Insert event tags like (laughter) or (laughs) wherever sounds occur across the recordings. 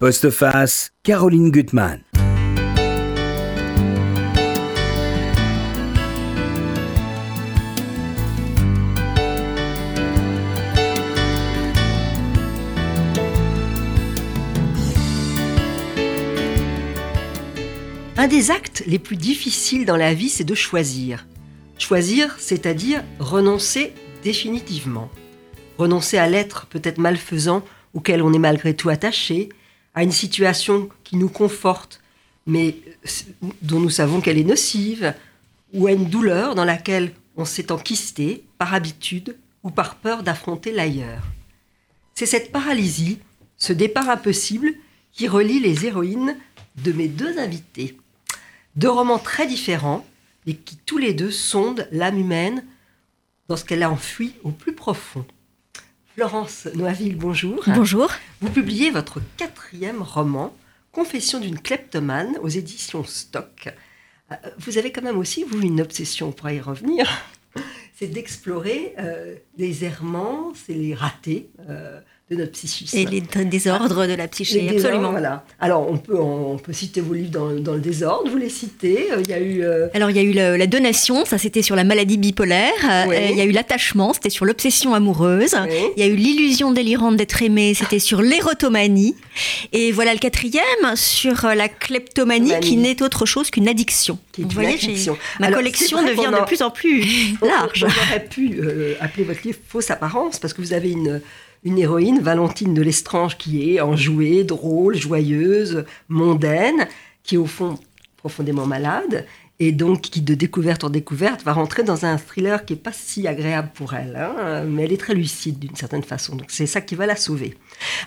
Postface, Caroline Gutmann. Un des actes les plus difficiles dans la vie, c'est de choisir. Choisir, c'est-à-dire renoncer définitivement. Renoncer à l'être peut-être malfaisant auquel on est malgré tout attaché, à une situation qui nous conforte, mais dont nous savons qu'elle est nocive, ou à une douleur dans laquelle on s'est enquisté par habitude ou par peur d'affronter l'ailleurs. C'est cette paralysie, ce départ impossible, qui relie les héroïnes de mes deux invités. Deux romans très différents, et qui tous les deux sondent l'âme humaine dans ce qu'elle a enfui au plus profond. Florence Noaville, bonjour. Bonjour. Vous publiez votre quatrième roman, Confession d'une kleptomane, aux éditions Stock. Euh, vous avez quand même aussi, vous, une obsession, on pourra y revenir, (laughs) c'est d'explorer euh, les errements, c'est les ratés euh, de notre psychisme. Et les désordres de la psyché, absolument. Voilà. Alors, on peut, on peut citer vos livres dans, dans le désordre, vous les citez. Euh, il y a eu. Euh, Alors, il y a eu la donation, ça c'était sur la maladie bipolaire. Euh, il y a eu l'attachement, c'était sur l'obsession amoureuse. Il y a eu l'illusion délirante d'être aimé, c'était sur l'érotomanie. Et voilà le quatrième, sur la kleptomanie, qui n'est autre chose qu'une addiction. Vous voyez, ma collection devient de plus en plus (laughs) large. J'aurais pu appeler votre livre Fausse apparence, parce que vous avez une une héroïne, Valentine de Lestrange, qui est enjouée, drôle, joyeuse, mondaine, qui est au fond profondément malade, et donc qui, de découverte en découverte, va rentrer dans un thriller qui n'est pas si agréable pour elle, hein, mais elle est très lucide d'une certaine façon. Donc c'est ça qui va la sauver.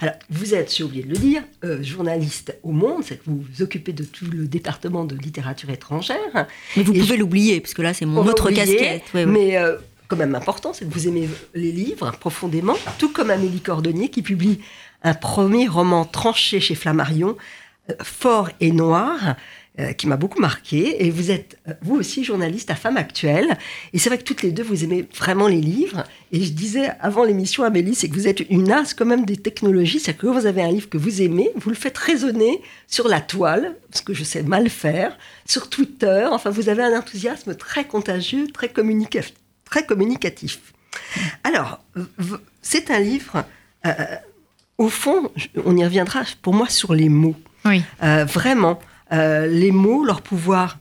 Alors, vous êtes, j'ai oublié de le dire, euh, journaliste au Monde, c'est que vous vous occupez de tout le département de littérature étrangère. Mais vous pouvez l'oublier, parce que là, c'est mon autre casquette. Mais euh, quand même important, c'est que vous aimez les livres profondément, tout comme Amélie Cordonnier qui publie un premier roman tranché chez Flammarion, euh, Fort et Noir, euh, qui m'a beaucoup marqué. Et vous êtes, euh, vous aussi, journaliste à Femme Actuelle. Et c'est vrai que toutes les deux, vous aimez vraiment les livres. Et je disais avant l'émission, Amélie, c'est que vous êtes une as quand même des technologies. C'est que vous avez un livre que vous aimez, vous le faites résonner sur la toile, ce que je sais mal faire, sur Twitter. Enfin, vous avez un enthousiasme très contagieux, très communicatif très communicatif. Alors, c'est un livre, euh, au fond, on y reviendra pour moi sur les mots. Oui. Euh, vraiment, euh, les mots, leur pouvoir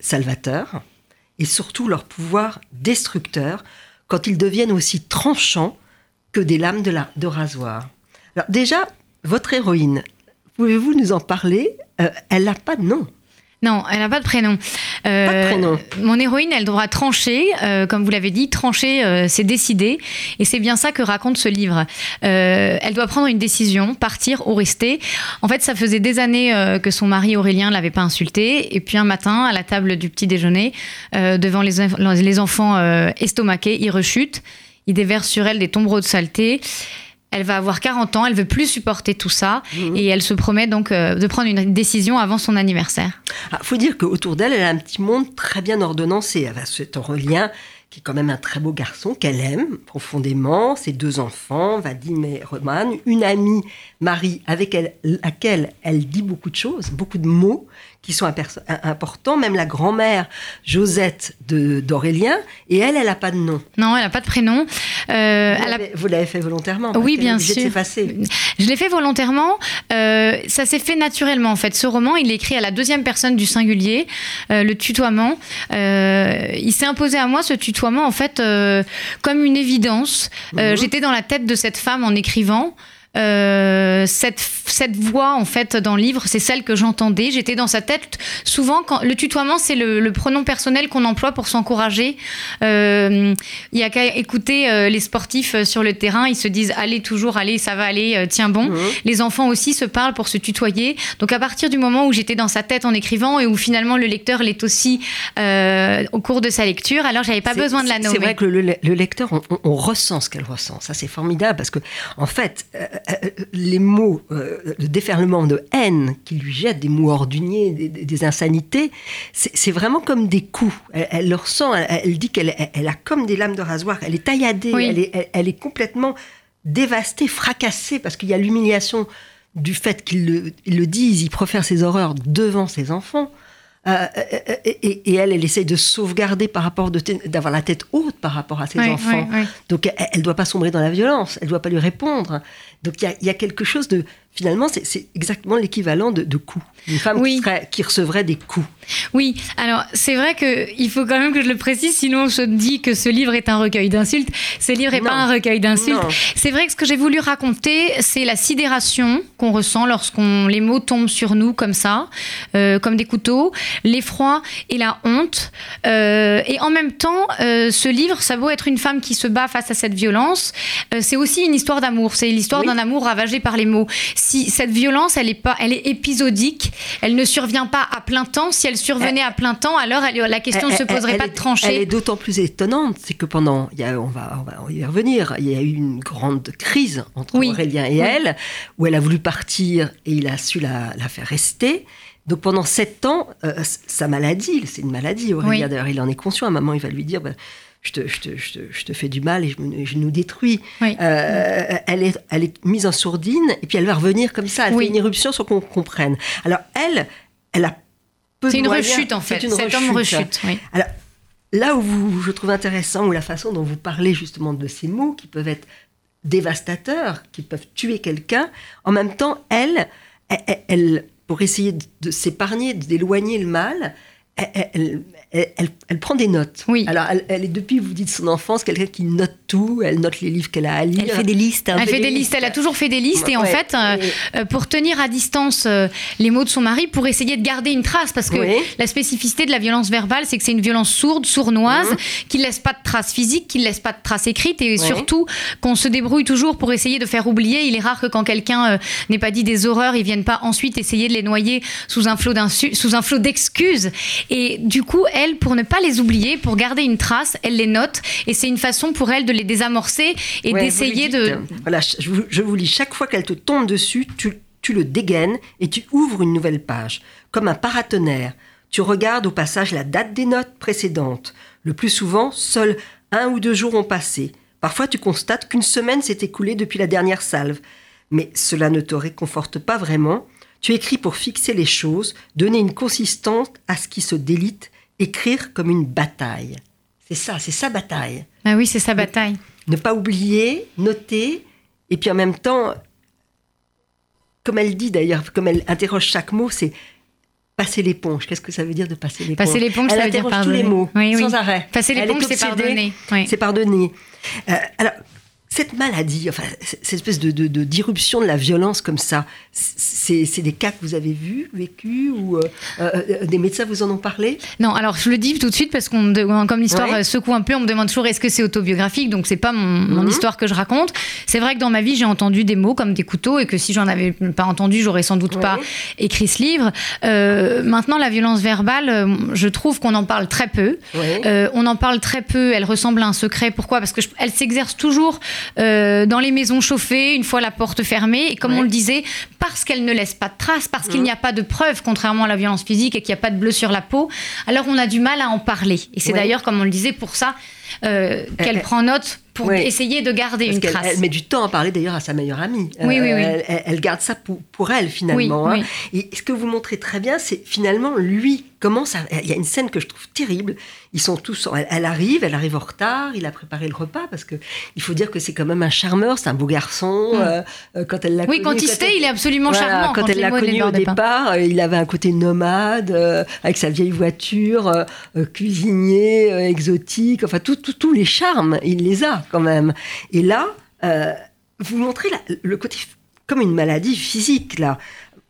salvateur et surtout leur pouvoir destructeur quand ils deviennent aussi tranchants que des lames de, la, de rasoir. Alors déjà, votre héroïne, pouvez-vous nous en parler? Elle n'a pas de nom. Non, elle n'a pas de prénom. Euh, pas de prénom. Mon héroïne, elle devra trancher, euh, comme vous l'avez dit, trancher, euh, c'est décider. Et c'est bien ça que raconte ce livre. elle doit prendre une décision, partir ou rester. En fait, ça faisait des années que son mari Aurélien l'avait pas insulté. Et puis un matin, à la table du petit déjeuner, devant les, les enfants estomaqués, il rechute. Il déverse sur elle des tombereaux de saleté. Elle va avoir 40 ans, elle veut plus supporter tout ça mhm. et elle se promet donc euh, de prendre une décision avant son anniversaire. Il ah, faut dire qu'autour d'elle, elle a un petit monde très bien ordonnancé. Elle a cet Aurélien qui est quand même un très beau garçon qu'elle aime profondément, ses deux enfants, Vadim et Roman, une amie, Marie, avec elle, laquelle elle dit beaucoup de choses, beaucoup de mots, qui sont importants, même la grand-mère Josette d'Aurélien, et elle, elle n'a pas de nom. Non, elle n'a pas de prénom. Euh, vous l'avez fait volontairement Oui, bien sûr. Je l'ai fait volontairement. Euh, ça s'est fait naturellement, en fait. Ce roman, il est écrit à la deuxième personne du singulier, euh, le tutoiement. il s'est imposé à moi, ce tutoiement, en fait, comme une évidence. Mhm. J'étais dans la tête de cette femme en écrivant. Euh, cette, cette voix, en fait, dans le livre, c'est celle que j'entendais. J'étais dans sa tête. Souvent, quand, le tutoiement, c'est le, pronom personnel qu'on emploie pour s'encourager. Euh, il y a qu'à écouter euh, les sportifs sur le terrain. Ils se disent Allez, toujours, allez, ça va aller, tiens bon. Mhm. Les enfants aussi se parlent pour se tutoyer. Donc, à partir du moment où j'étais dans sa tête en écrivant et où finalement le lecteur l'est aussi au cours de sa lecture, alors j'avais pas besoin de la nommer. C'est vrai que le, lecteur, on, on, ressent ce qu'elle ressent. Ça, c'est formidable parce que, en fait, euh, les mots, euh, le déferlement de haine qui lui jette, des mots orduniers, des, insanités, c'est vraiment comme des coups. Elle, le ressent, elle, dit qu'elle elle a comme des lames de rasoir, elle est tailladée, elle, est, elle, est, complètement dévastée, fracassée, parce qu'il y a l'humiliation du fait qu'ils le, ils le disent, il profère ses horreurs devant ses enfants. Euh, et, et elle, elle essaye de sauvegarder par rapport d'avoir la tête haute par rapport à ses Oui, enfants. oui, oui. Donc elle ne doit pas sombrer dans la violence, elle ne doit pas lui répondre. Donc il y a, il y a quelque chose de finalement c'est- exactement l'équivalent de, de coups. Une femme Oui. qui, serait- qui recevrait des coups. Oui, alors c'est vrai qu'il faut quand même que je le précise, sinon je dis que ce livre est un recueil d'insultes. Ce livre n'est pas un recueil d'insultes. C'est vrai que ce que j'ai voulu raconter, c'est la sidération qu'on ressent lorsqu'on les mots tombent sur nous comme ça, euh, comme des couteaux, l'effroi et la honte. Euh, et en même temps, euh, ce livre, ça vaut être une femme qui se bat face à cette violence. c'est aussi une histoire d'amour. C'est l'histoire Oui. d'un amour ravagé par les mots. Si cette violence, elle est pas, elle est épisodique, elle ne survient pas à plein temps. Si elle survenait à plein temps, alors elle- la question ne se Elle- elle- poserait pas de trancher. Elle est d'autant plus étonnante, c'est que pendant, il y a, on, va, on va y revenir, il y a eu une grande crise entre Oui. Aurélien et Oui. elle, où elle a voulu partir et il a su la, la faire rester. Donc pendant sept ans, euh, sa maladie, c'est une maladie, Aurélien Oui. d'ailleurs, il en est conscient. À un moment, il va lui dire, bah, je, te, je, te, je, te, je te fais du mal et je, me- nous détruis. Oui. Euh, elle, est, elle est mise en sourdine et puis elle va revenir comme ça. Elle Oui. fait une éruption sans qu'on comprenne. Alors elle, elle a peu C'est une moyens. rechute en C'est fait. une Cet homme rechute. Alors, là où vous- je trouve intéressant, ou la façon dont vous parlez justement de ces mots qui peuvent être dévastateurs, qui peuvent tuer quelqu'un, en même temps, elle, elle, elle- pour essayer de, de s'épargner, d'éloigner le mal, elle, elle- elle- elle- elle prend des notes. Oui. Alors, elle, elle est depuis, vous dites, son enfance, quelqu'un qui note tout, elle note les livres qu'elle a à lire. Elle fait des listes. hein. Elle fait des listes, elle a toujours fait des listes et en Ouais. fait, euh, euh, pour tenir à distance euh, les mots de son mari, pour essayer de garder une trace, parce que Oui. la spécificité de la violence verbale, c'est que c'est une violence sourde, sournoise, Mhm. qui laisse pas de traces physiques, qui laisse pas de traces écrites et surtout qu'on se débrouille toujours pour essayer de faire oublier. Il est rare que quand quelqu'un euh, n'ait pas dit des horreurs, ils viennent pas ensuite essayer de les noyer sous un flot d'insu- sous un flot d'excuses. Et du coup, elle, pour ne pas les oublier, pour garder une trace, elle les note et c'est une façon pour elle de les désamorcer et Ouais, d'essayer de dites, Voilà, je vous, je vous lis, chaque fois qu'elle te tombe dessus, tu, tu le dégaines et tu ouvres une nouvelle page. Comme un paratonnerre, tu regardes au passage la date des notes précédentes. Le plus souvent, seuls un ou deux jours ont passé. Parfois, tu constates qu'une semaine s'est écoulée depuis la dernière salve. Mais cela ne te réconforte pas vraiment. Tu écris pour fixer les choses, donner une consistance à ce qui se délite, écrire comme une bataille. C'est ça, c'est sa bataille Ah oui, c'est sa bataille. ne pas oublier, noter, et puis en même temps, comme elle dit d'ailleurs, comme elle interroge chaque mot, c'est passer l'éponge. Qu'est-ce que ça veut dire de passer l'éponge Passer l'éponge, ça veut dire interroge tous les pardonner. mots, Oui, oui. sans arrêt. Passer l'éponge, est c'est pardonner. Oui. C'est pardonner. Euh, alors, cette maladie, enfin, cette espèce de, de- de- d'irruption de la violence comme ça, c'est, c'est des cas que vous avez vus, vécus, ou euh, euh, des médecins vous en ont parlé? Non, alors je le dis tout de suite parce qu'on comme l'histoire Ouais. euh, secoue un peu, on me demande toujours est-ce que c'est autobiographique, donc c'est pas mon, mon Mhm. histoire que je raconte. C'est vrai que dans ma vie j'ai entendu des mots comme des couteaux et que si j'en avais pas entendu, j'aurais sans doute Ouais. pas écrit ce livre. Euh, maintenant, la violence verbale, je trouve qu'on en parle très peu. Ouais. On en parle très peu, elle ressemble à un secret. Pourquoi? Parce qu'elle s'exerce toujours euh, dans les maisons chauffées, une fois la porte fermée. Et comme Ouais. on le disait, parce qu'elle ne laisse pas de traces, parce qu'il n'y a pas de preuves, contrairement à la violence physique, et qu'il n'y a pas de bleu sur la peau, alors on a du mal à en parler. Et c'est Ouais. d'ailleurs, comme on le disait, pour ça euh, qu'elle Elle- prend note pour Ouais. essayer de garder Parce une trace. elle met du temps à parler d'ailleurs à sa meilleure amie. Euh, Oui, oui, oui. Elle, elle- elle garde ça pour, pour elle finalement. Oui, hein. Et ce que vous montrez très bien, c'est finalement lui comment ça. Il y a une scène que je trouve terrible. Ils sont tous. Elle, elle arrive, elle arrive en retard. Il a préparé le repas parce que il faut dire que c'est quand même un charmeur, c'est un beau garçon. euh, euh, quand elle l'a. Oui, connu, quand il se tait, il est absolument voilà, charmant. Quand, elle les l'a connu au départ, il avait un côté nomade, avec sa vieille voiture, cuisinier, exotique, enfin tout- tous les charmes, il les a quand même. Et là, euh, vous montrez la- le côté comme une maladie physique là.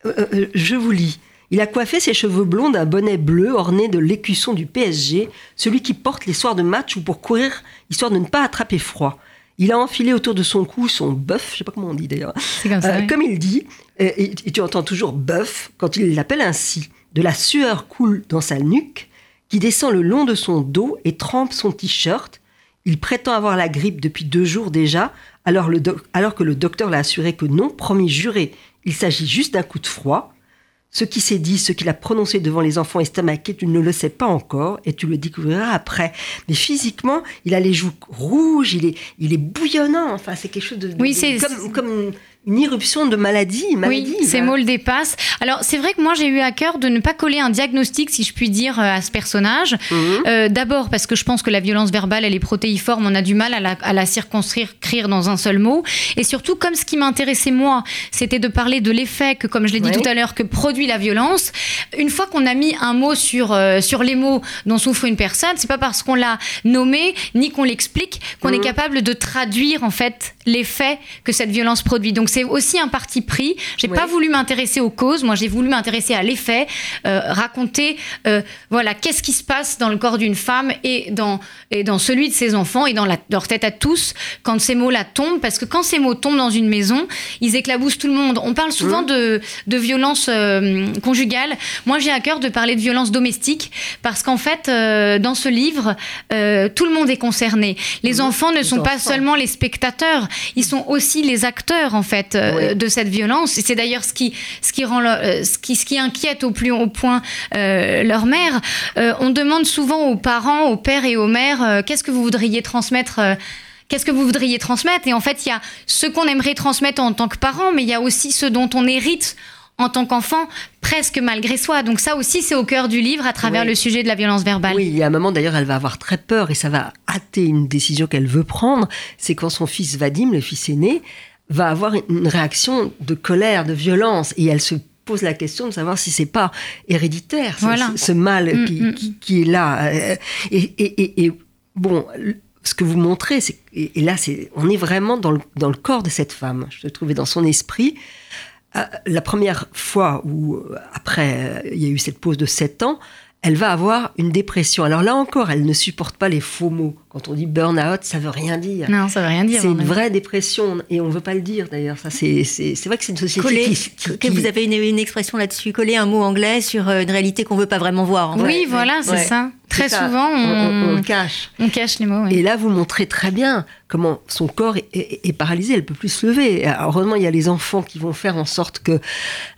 Euh, euh, je vous lis. Il a coiffé ses cheveux blonds d'un bonnet bleu orné de l'écusson du PSG, celui qui porte les soirs de match ou pour courir, histoire de ne pas attraper froid. Il a enfilé autour de son cou son bœuf, je sais pas comment on dit d'ailleurs, comme ça. euh, oui. comme il dit, et, et tu entends toujours bœuf quand il l'appelle ainsi. De la sueur coule dans sa nuque, qui descend le long de son dos et trempe son t-shirt. Il prétend avoir la grippe depuis deux jours déjà, alors, le alors que le docteur l'a assuré que non, promis juré, il s'agit juste d'un coup de froid. Ce qui s'est dit, ce qu'il a prononcé devant les enfants estomaqués, tu ne le sais pas encore et tu le découvriras après. Mais physiquement, il a les joues rouges, il est, il est bouillonnant. Enfin, c'est quelque chose de, Oui, de- c'est- comme, comme une irruption de maladie. maladie oui, ces mots le dépassent. Alors, c'est vrai que moi, j'ai eu à cœur de ne pas coller un diagnostic, si je puis dire, euh, à ce personnage. Mhm. Euh, d'abord, parce que je pense que la violence verbale, elle est protéiforme, on a du mal à la, à la circonscrire dans un seul mot. Et surtout, comme ce qui m'intéressait, moi, c'était de parler de l'effet que, comme je l'ai dit tout à l'heure, que produit la violence. Une fois qu'on a mis un mot sur, euh, sur les mots dont souffre une personne, c'est pas parce qu'on l'a nommé, ni qu'on l'explique, qu'on est mhm. capable de traduire, en fait, l'effet que cette violence produit. Donc, c'est aussi un parti pris. J'ai pas voulu m'intéresser aux causes. Moi, j'ai voulu m'intéresser à l'effet, euh, raconter, euh, voilà, qu'est-ce qui se passe dans le corps d'une femme et dans et dans celui de ses enfants et dans leur tête à tous quand ces mots-là tombent. Parce que quand ces mots tombent dans une maison, ils éclaboussent tout le monde. On parle souvent mmh. de de violence euh, conjugale. Moi, j'ai à cœur de parler de violence domestique parce qu'en fait, dans ce livre, tout le monde est concerné. Les mmh. enfants ne sont pas seulement les spectateurs, ils sont aussi les acteurs en fait euh, de cette violence. Et c'est d'ailleurs ce qui, ce, qui rend euh, ce, qui, ce qui inquiète au plus haut point euh, leur mère. on demande souvent aux parents, aux pères et aux mères, qu'est-ce que vous voudriez transmettre Qu'est-ce que vous voudriez transmettre? Et en fait, il y a ce qu'on aimerait transmettre en tant que parent, mais il y a aussi ce dont on hérite en tant qu'enfant, presque malgré soi. Donc ça aussi, c'est au cœur du livre à travers le sujet de la violence verbale. Oui, il y a un moment d'ailleurs, elle va avoir très peur et ça va hâter une décision qu'elle veut prendre. C'est quand son fils Vadim, le fils aîné, va avoir une réaction de colère, de violence, et elle se pose la question de savoir si c'est pas héréditaire, ce, mal mm, mm. qui, est là. Euh, et, bon, ce que vous montrez, c'est, et, là, c'est, on est vraiment dans le, dans le corps de cette femme. Je le trouvais dans son esprit. Euh, la première fois où, euh, après, il y a eu cette pause de 7 ans, elle va avoir une dépression. Alors là encore, elle ne supporte pas les faux mots. Quand on dit burn-out, ça veut rien dire. Non, ça veut rien dire. C'est une vraie dépression et on ne veut pas le dire d'ailleurs. Ça, c'est, vrai que c'est une société qui, Vous avez une, expression là-dessus, coller un mot anglais sur euh, une réalité qu'on ne veut pas vraiment voir. oui, voilà, c'est ça. Très souvent, on, cache. On cache les mots. Et là, vous montrez très bien comment son corps est, paralysé. Elle ne peut plus se lever. heureusement, il y a les enfants qui vont faire en sorte que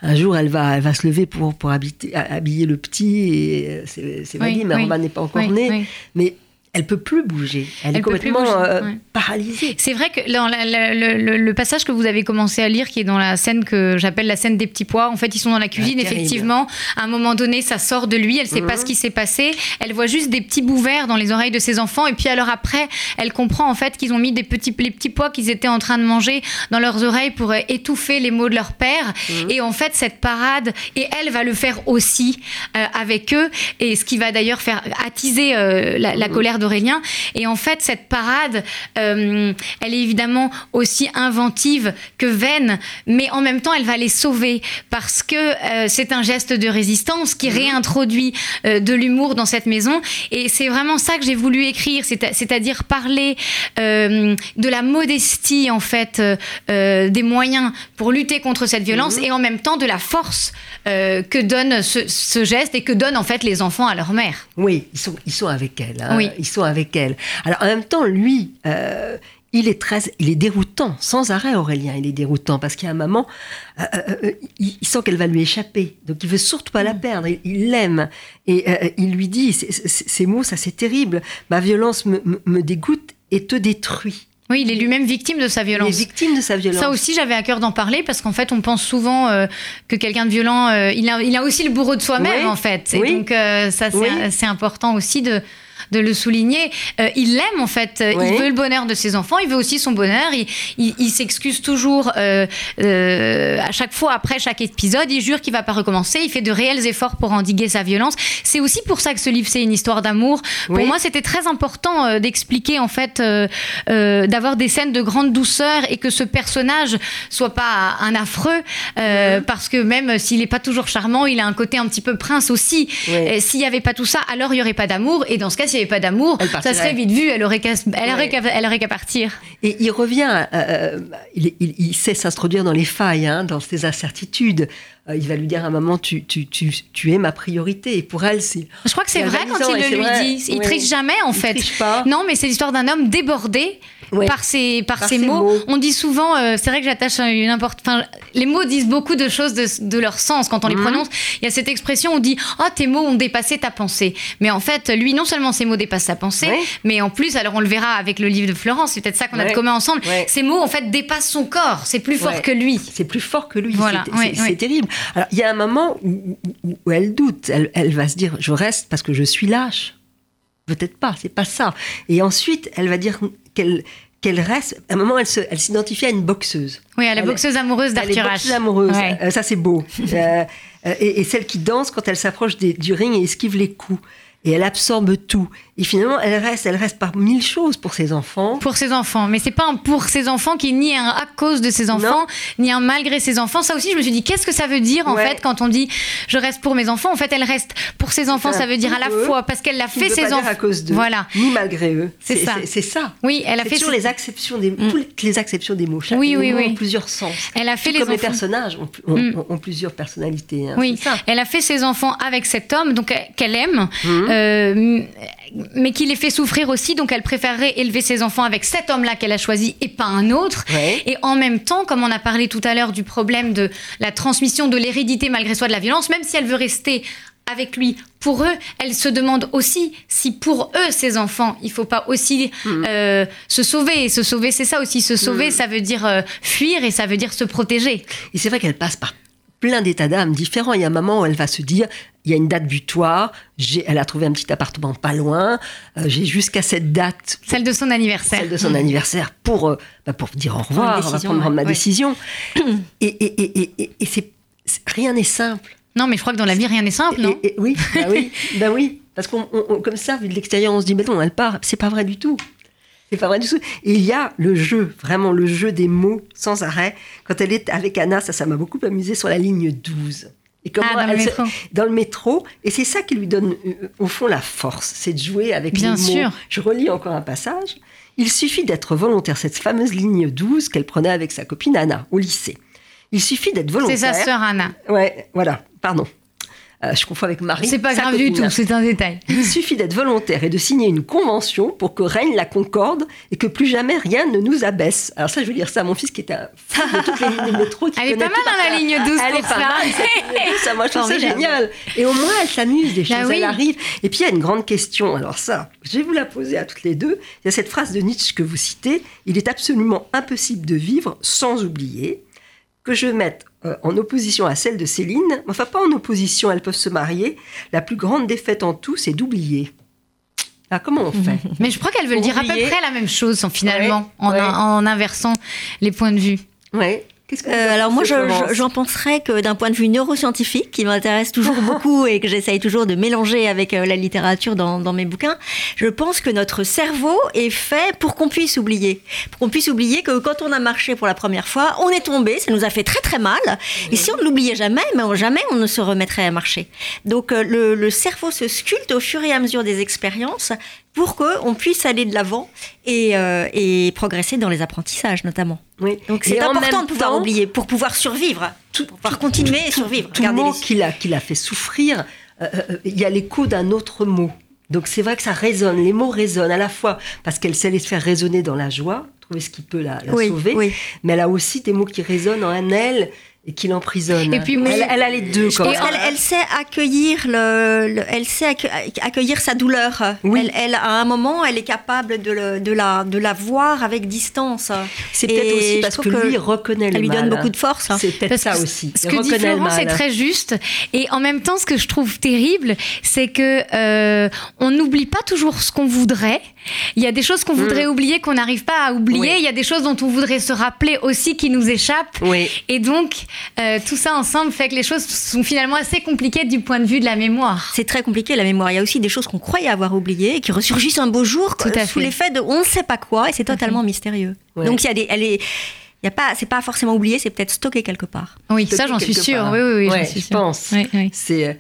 un jour, elle va, elle va se lever pour, pour habiter, habiller le petit. Et euh, c'est, c'est mais Roman n'est pas encore né. Mais elle peut plus bouger. Elle, est complètement euh, paralysée. C'est vrai que dans le, passage que vous avez commencé à lire, qui est dans la scène que j'appelle la scène des petits pois, en fait, ils sont dans la cuisine. effectivement, à un moment donné, ça sort de lui. Elle sait pas mhm. ce qui s'est passé. Elle voit juste des petits bouts verts dans les oreilles de ses enfants. Et puis alors après, elle comprend en fait qu'ils ont mis des petits, les petits pois qu'ils étaient en train de manger dans leurs oreilles pour euh, étouffer les mots de leur père. Mhm. Et en fait, cette parade, et elle va le faire aussi euh, avec eux. Et ce qui va d'ailleurs faire attiser la, la, mhm. colère de Aurélien. Et en fait, cette parade, euh, elle est évidemment aussi inventive que vaine, mais en même temps, elle va les sauver parce que euh, c'est un geste de résistance qui mhm. réintroduit euh, de l'humour dans cette maison. Et c'est vraiment ça que j'ai voulu écrire, c'est-à-dire parler de la modestie, en fait, des moyens pour lutter contre cette violence mhm. et en même temps de la force que donne ce, geste et que donnent en fait les enfants à leur mère. Oui, ils sont, ils sont avec elle. Hein. Oui. Ils avec elle. Alors en même temps, lui, euh, il est très, il est déroutant, sans arrêt Aurélien, il est déroutant parce qu'il y a un moment, euh, euh, il, sent qu'elle va lui échapper, donc il veut surtout pas la mm. perdre, il l'aime et il lui dit ces mots, ça c'est terrible, ma violence me, dégoûte et te détruit. Oui, il est lui-même victime de sa violence. Il est victime de sa violence. Ça aussi, j'avais à cœur d'en parler parce qu'en fait, on pense souvent que quelqu'un de violent, il, a, il, a, aussi le bourreau de soi-même, en fait. Et donc, ça, c'est important aussi de, de le souligner. Euh, il l'aime en fait. Il veut le bonheur de ses enfants. Il veut aussi son bonheur. Il, s'excuse toujours euh, euh, à chaque fois après chaque épisode. Il jure qu'il va pas recommencer. Il fait de réels efforts pour endiguer sa violence. C'est aussi pour ça que ce livre c'est une histoire d'amour. Pour moi, c'était très important d'expliquer en fait, d'avoir des scènes de grande douceur et que ce personnage soit pas un affreux parce que même s'il n'est pas toujours charmant, il a un côté un petit peu prince aussi. S'il n'y avait pas tout ça, alors il y aurait pas d'amour. Et dans ce cas, s'il n'y avait pas d'amour, ça serait vite vu, elle aurait qu'à partir. Et il revient, euh, il, il, sait s'introduire dans les failles, hein, dans ses incertitudes. Euh, il va lui dire à un moment, tu, tu, tu, tu, es ma priorité. Et pour elle, c'est. Je crois que c'est vrai quand il le lui dit. Il triche jamais, en fait. Non, mais c'est l'histoire d'un homme débordé Ouais. par ces, par Par ces ces mots. mots. On dit souvent, euh, c'est vrai que j'attache une importance. Les mots disent beaucoup de choses de, de leur sens quand on les Mhm. prononce. Il y a cette expression, on dit Ah, tes mots ont dépassé ta pensée. Mais en fait, lui, non seulement ses mots dépassent sa pensée, Ouais. mais en plus, alors on le verra avec le livre de Florence, c'est peut-être ça qu'on a de commun ensemble. Ces mots, en fait, dépassent son corps. C'est plus fort que lui. C'est plus fort que lui. Voilà, C'est- terrible. Alors, il y a un moment où, où- où elle doute. Elle, elle va se dire Je reste parce que je suis lâche. Peut-être pas, c'est pas ça. Et ensuite, elle va dire qu'elle qu'elle reste. À un moment, elle se- elle s'identifie à une boxeuse. Oui, à la Elle- boxeuse amoureuse d'Arthur H. amoureuse. Ouais. Euh, ça, c'est beau. Euh, euh, et, et celle qui danse quand elle s'approche des- du ring et esquive les coups. Et elle absorbe tout. Et finalement, elle reste, elle reste par mille choses pour ses enfants. Pour ses enfants, mais c'est pas un pour ses enfants qui est ni un à cause de ses enfants, ni un malgré ses enfants. Ça aussi, je me suis dit, qu'est-ce que ça veut dire en Ouais. fait quand on dit je reste pour mes enfants? En fait, elle reste pour ses enfants. ça, Ça veut dire à la eux, fois parce qu'elle l'a fait ses enfants. à cause d'eux, Voilà. ni malgré eux. C'est ça. C'est ça. Oui, elle a fait. toujours ses- les acceptions des, toutes les acceptions des mots. Chaque Oui, oui, ont plusieurs sens. Elle a fait Tout les comme les personnages ont, ont- Mm. ont- plusieurs personnalités. hein, Oui, ça. elle a fait ses enfants avec cet homme donc euh, qu'elle aime, Mhm. euh, mais qui les fait souffrir aussi. Donc elle préférerait élever ses enfants avec cet homme-là qu'elle a choisi et pas un autre. Ouais. Et en même temps, comme on a parlé tout à l'heure du problème de la transmission de l'hérédité malgré soi de la violence, même si elle veut rester avec lui pour eux, elle se demande aussi si pour eux, ses enfants, il faut pas aussi euh, se sauver. Et se sauver, c'est ça aussi. Se sauver, ça veut dire euh, fuir et ça veut dire se protéger. Et c'est vrai qu'elle passe par plein d'états d'âme différents. Il y a un moment où elle va se dire, il y a une date butoir, elle a trouvé un petit appartement pas loin, euh, j'ai jusqu'à cette date, Celle de son anniversaire. celle de son anniversaire, pour, euh, bah, pour dire au revoir, une on va décision, prendre ouais. ma Ouais. décision. (clears throat) Et, et, et, et, et- c'est, rien n'est simple. Non, mais je crois que dans la vie, rien n'est simple, non? Oui, bah oui, bah oui. Parce qu'on, on- on- comme ça, vu de l'extérieur, on se dit, mais non, elle part. C'est pas vrai du tout. C'est pas vrai du tout. Et il y a le jeu, vraiment le jeu des mots sans arrêt. Quand elle est avec Anna, ça, ça m'a beaucoup amusé sur la ligne 12. Et comment Ah, dans le elle se- métro. dans le métro. Et c'est ça qui lui donne, euh, au fond, la force. C'est de jouer avec Bien les mots. sûr. Je relis encore un passage. Il suffit d'être volontaire. Cette fameuse ligne 12 qu'elle prenait avec sa copine Anna au lycée. Il suffit d'être C'est volontaire. sa sœur Anna. Ouais, voilà, pardon. Euh, je confonds avec Marie. C'est pas grave du tout, c'est un détail. Il (laughs) suffit d'être volontaire et de signer une convention pour que règne la concorde et que plus jamais rien ne nous abaisse. Alors ça, je veux dire ça à mon fils qui est un fou de toutes les lignes de métro. qui Elle est pas mal, hein, la ligne 12 Elle pour est pas ça. mal, cette ligne 12, ça, moi, je trouve ça génial. Et au moins, elle s'amuse, des Bah choses, oui. elle arrive. Et puis, il y a une grande question. Alors ça, je vais vous la poser à toutes les deux. Il y a cette phrase de Nietzsche que vous citez. Il est absolument impossible de vivre sans oublier que je mette euh, en opposition à celle de Céline, enfin pas en opposition, elles peuvent se marier, la plus grande défaite en tout, c'est d'oublier. Ah, comment on fait? (laughs) Mais je crois qu'elle veut le dire à peu près la même chose, en- finalement, Ouais, en, ouais. en inversant les points de vue. Ouais. Qu'est-ce que vous Euh, alors moi, pensez, je- j'en penserais que d'un point de vue neuroscientifique, qui m'intéresse toujours (laughs) beaucoup et que j'essaye toujours de mélanger avec euh, la littérature dans, dans mes bouquins, je pense que notre cerveau est fait pour qu'on puisse oublier. Pour qu'on puisse oublier que quand on a marché pour la première fois, on est tombé, ça nous a fait très très mal. Et si on ne l'oubliait jamais, mais on- jamais on ne se remettrait à marcher. Donc euh, le, le cerveau se sculpte au fur et à mesure des expériences pour qu'on puisse aller de l'avant et, euh, et progresser dans les apprentissages notamment. Oui. Donc c'est important de pouvoir temps, oublier pour pouvoir survivre, tout- pour pouvoir continuer et survivre. Tout Garder mot les- qu'il a, qu'il a fait souffrir, euh, euh, il y a l'écho d'un autre mot. Donc c'est vrai que ça résonne, les mots résonnent à la fois parce qu'elle sait les faire résonner dans la joie, trouver ce qui peut la, la Oui, sauver, oui. mais elle a aussi des mots qui résonnent en elle et qui l'emprisonnent. Et puis, elle, mais- elle a les deux Et ça. elle, elle sait accueillir le, le- elle sait accue- accueillir sa douleur. Oui. Elle, elle, à un moment, elle est capable de, le- de la, de la voir avec distance. C'est peut-être aussi je parce que, lui reconnaît le elle lui mal. donne hein. beaucoup de force. C'est peut-être ça aussi. Ce que dit reconnaît le Florence est mal. très juste. Et en même temps, ce que je trouve terrible, c'est que euh, on n'oublie pas toujours ce qu'on voudrait. Il y a des choses qu'on voudrait oublier qu'on n'arrive pas à oublier. Mm. Oui. Il y a des choses dont on voudrait se rappeler aussi qui nous échappent. Oui. Et donc, euh, tout ça ensemble fait que les choses sont finalement assez compliquées du point de vue de la mémoire. C'est très compliqué la mémoire. Il y a aussi des choses qu'on croyait avoir oubliées et qui ressurgissent un beau jour Tout à sous l'effet de on ne sait pas quoi et c'est totalement mystérieux. Ouais. Donc il y a des, elle est, il y a pas, c'est pas forcément oublié, c'est peut-être stocké quelque part. Oui, Stocké ça j'en suis sûre. part. Oui, oui, oui, Ouais, j'en suis je sûre. pense. Oui, oui. C'est euh,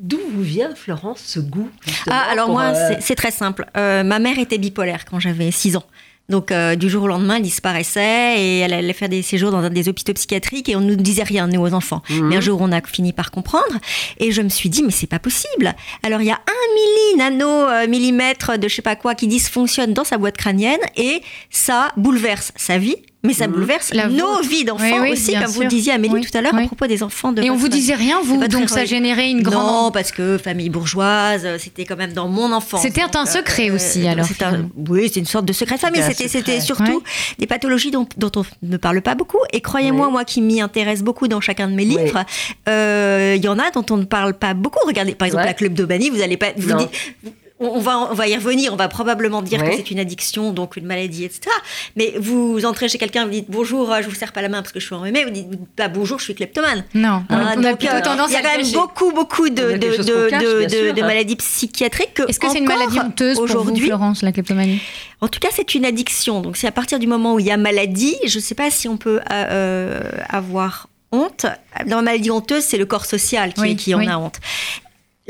d'où vous vient Florence ce goût Ah, alors moi, euh, c'est- très simple. Euh, ma mère était bipolaire quand j'avais 6 ans. Donc euh, du jour au lendemain, elle disparaissait et elle allait faire des séjours dans un des hôpitaux psychiatriques et on nous disait rien nous aux enfants. Mhm. Mais un jour, on a fini par comprendre et je me suis dit mais c'est pas possible. Alors il y a un milli nano euh, millimètre de je sais pas quoi qui dysfonctionne dans sa boîte crânienne et ça bouleverse sa vie. Mais ça Mhm. bouleverse La nos vôtre. vies d'enfants Oui, oui, aussi, comme vous le disiez Amélie Oui, tout à l'heure à propos des enfants de Et on vous disait rien, vous, donc ça générait une Non, grande. parce que famille bourgeoise, euh, c'était quand même dans mon enfance. C'était un secret aussi, alors, c'est un- finalement. oui, c'est une sorte de secret de famille. C'était surtout Ouais. des pathologies dont, dont on ne parle pas beaucoup. Et croyez-moi, moi qui m'y intéresse beaucoup dans chacun de mes livres, euh, il y en a dont on ne parle pas beaucoup. Regardez, par exemple, Ouais. la kleptomanie, vous allez pas. Vous Non. dites- on va, on va y revenir, on va probablement dire Oui. que c'est une addiction, donc une maladie, etc. Mais vous entrez chez quelqu'un, vous dites bonjour, euh, je vous serre pas la main parce que je suis enrhumée, vous dites pas bonjour, je suis kleptomane. Non, on, Hein, on a plutôt euh, tendance il y a à quand même beaucoup, beaucoup de, de, chose de, qu'on cache, de- bien de- sûr, de maladies psychiatriques que Est-ce que c'est une maladie honteuse aujourd'hui Florence, la kleptomanie? En tout cas, c'est une addiction. Donc, c'est à partir du moment où il y a maladie, je ne sais pas si on peut euh, euh, avoir honte. Dans la maladie honteuse, c'est le corps social qui, Oui, qui en oui. a honte.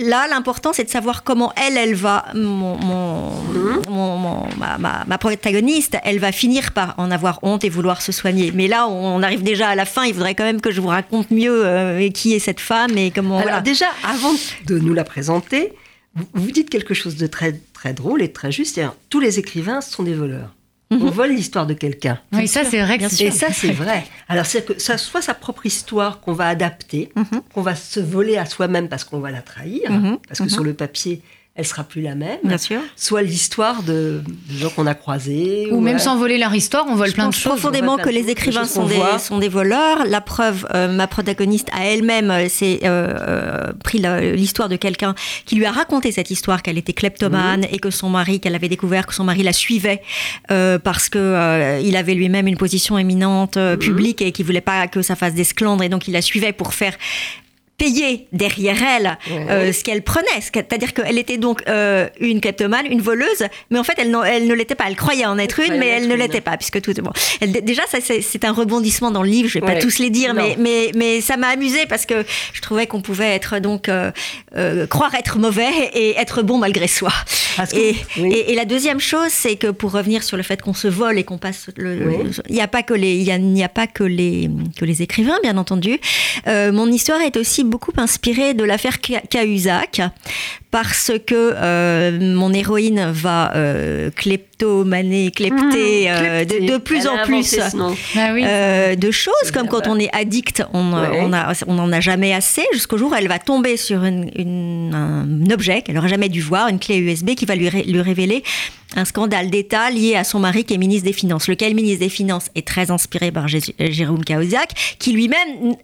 Là, l'important, c'est de savoir comment elle, elle va, mon, mon- mon- mon- ma, ma- ma protagoniste, elle va finir par en avoir honte et vouloir se soigner. Mais là, on arrive déjà à la fin. Il faudrait quand même que je vous raconte mieux euh, qui est cette femme et comment. Alors voilà. déjà, avant de nous la présenter, vous, vous dites quelque chose de très, très drôle et de très juste. Tous les écrivains sont des voleurs. On vole l'histoire de quelqu'un. Oui, ça, c'est vrai Et ça, c'est (laughs) vrai. Alors, c'est que ça soit sa propre histoire qu'on va adapter, Mhm. qu'on va se voler à soi-même parce qu'on va la trahir, Mhm. parce que sur le papier, elle sera plus la même. Bien sûr. Soit l'histoire de, de gens qu'on a croisés. Ou même ouais. sans voler leur histoire, on vole Je plein de choses. profondément que les écrivains des sont des, sont des voleurs. La preuve, euh, ma protagoniste a elle-même euh, s'est euh, pris l'histoire de quelqu'un qui lui a raconté cette histoire qu'elle était kleptomane et que son mari, qu'elle avait découvert que son mari la suivait euh, parce que euh, il avait lui-même une position éminente euh, publique et qu'il voulait pas que ça fasse d'esclandre et donc il la suivait pour faire payer derrière elle Ouais. euh, ce qu'elle prenait. C'est-à-dire qu'elle était donc euh, une kleptomane, une voleuse, mais en fait, elle, ne l'était pas. Elle croyait en être une, mais elle ne l'était pas, puisque tout. Bon, elle, déjà, ça, c'est, un rebondissement dans le livre. Je vais pas tous les dire, mais, mais, mais ça m'a amusé parce que je trouvais qu'on pouvait être donc euh, croire être mauvais et être bon malgré soi. Que- Et, oui. et, et la deuxième chose, c'est que pour revenir sur le fait qu'on se vole et qu'on passe le, le- Oui. il n'y a pas que les, il a- n'y a pas que les, que les écrivains, bien entendu. Mon histoire est aussi beaucoup inspirée de l'affaire Ca- Cahuzac, parce que euh, mon héroïne va euh, kleptomaner, klepter euh, de, de plus Elle en plus. Ah oui. Euh, de choses comme quand bah. on est addict, on Ouais. on a- on n'en a jamais assez jusqu'au jour où elle va tomber sur une- une- un objet qu'elle n'aurait jamais dû voir, une clé USB qui va lui, ré- lui révéler un scandale d'État lié à son mari qui est ministre des Finances. Lequel ministre des Finances est très inspiré par Jé- Jérôme Cahuzac, qui lui-même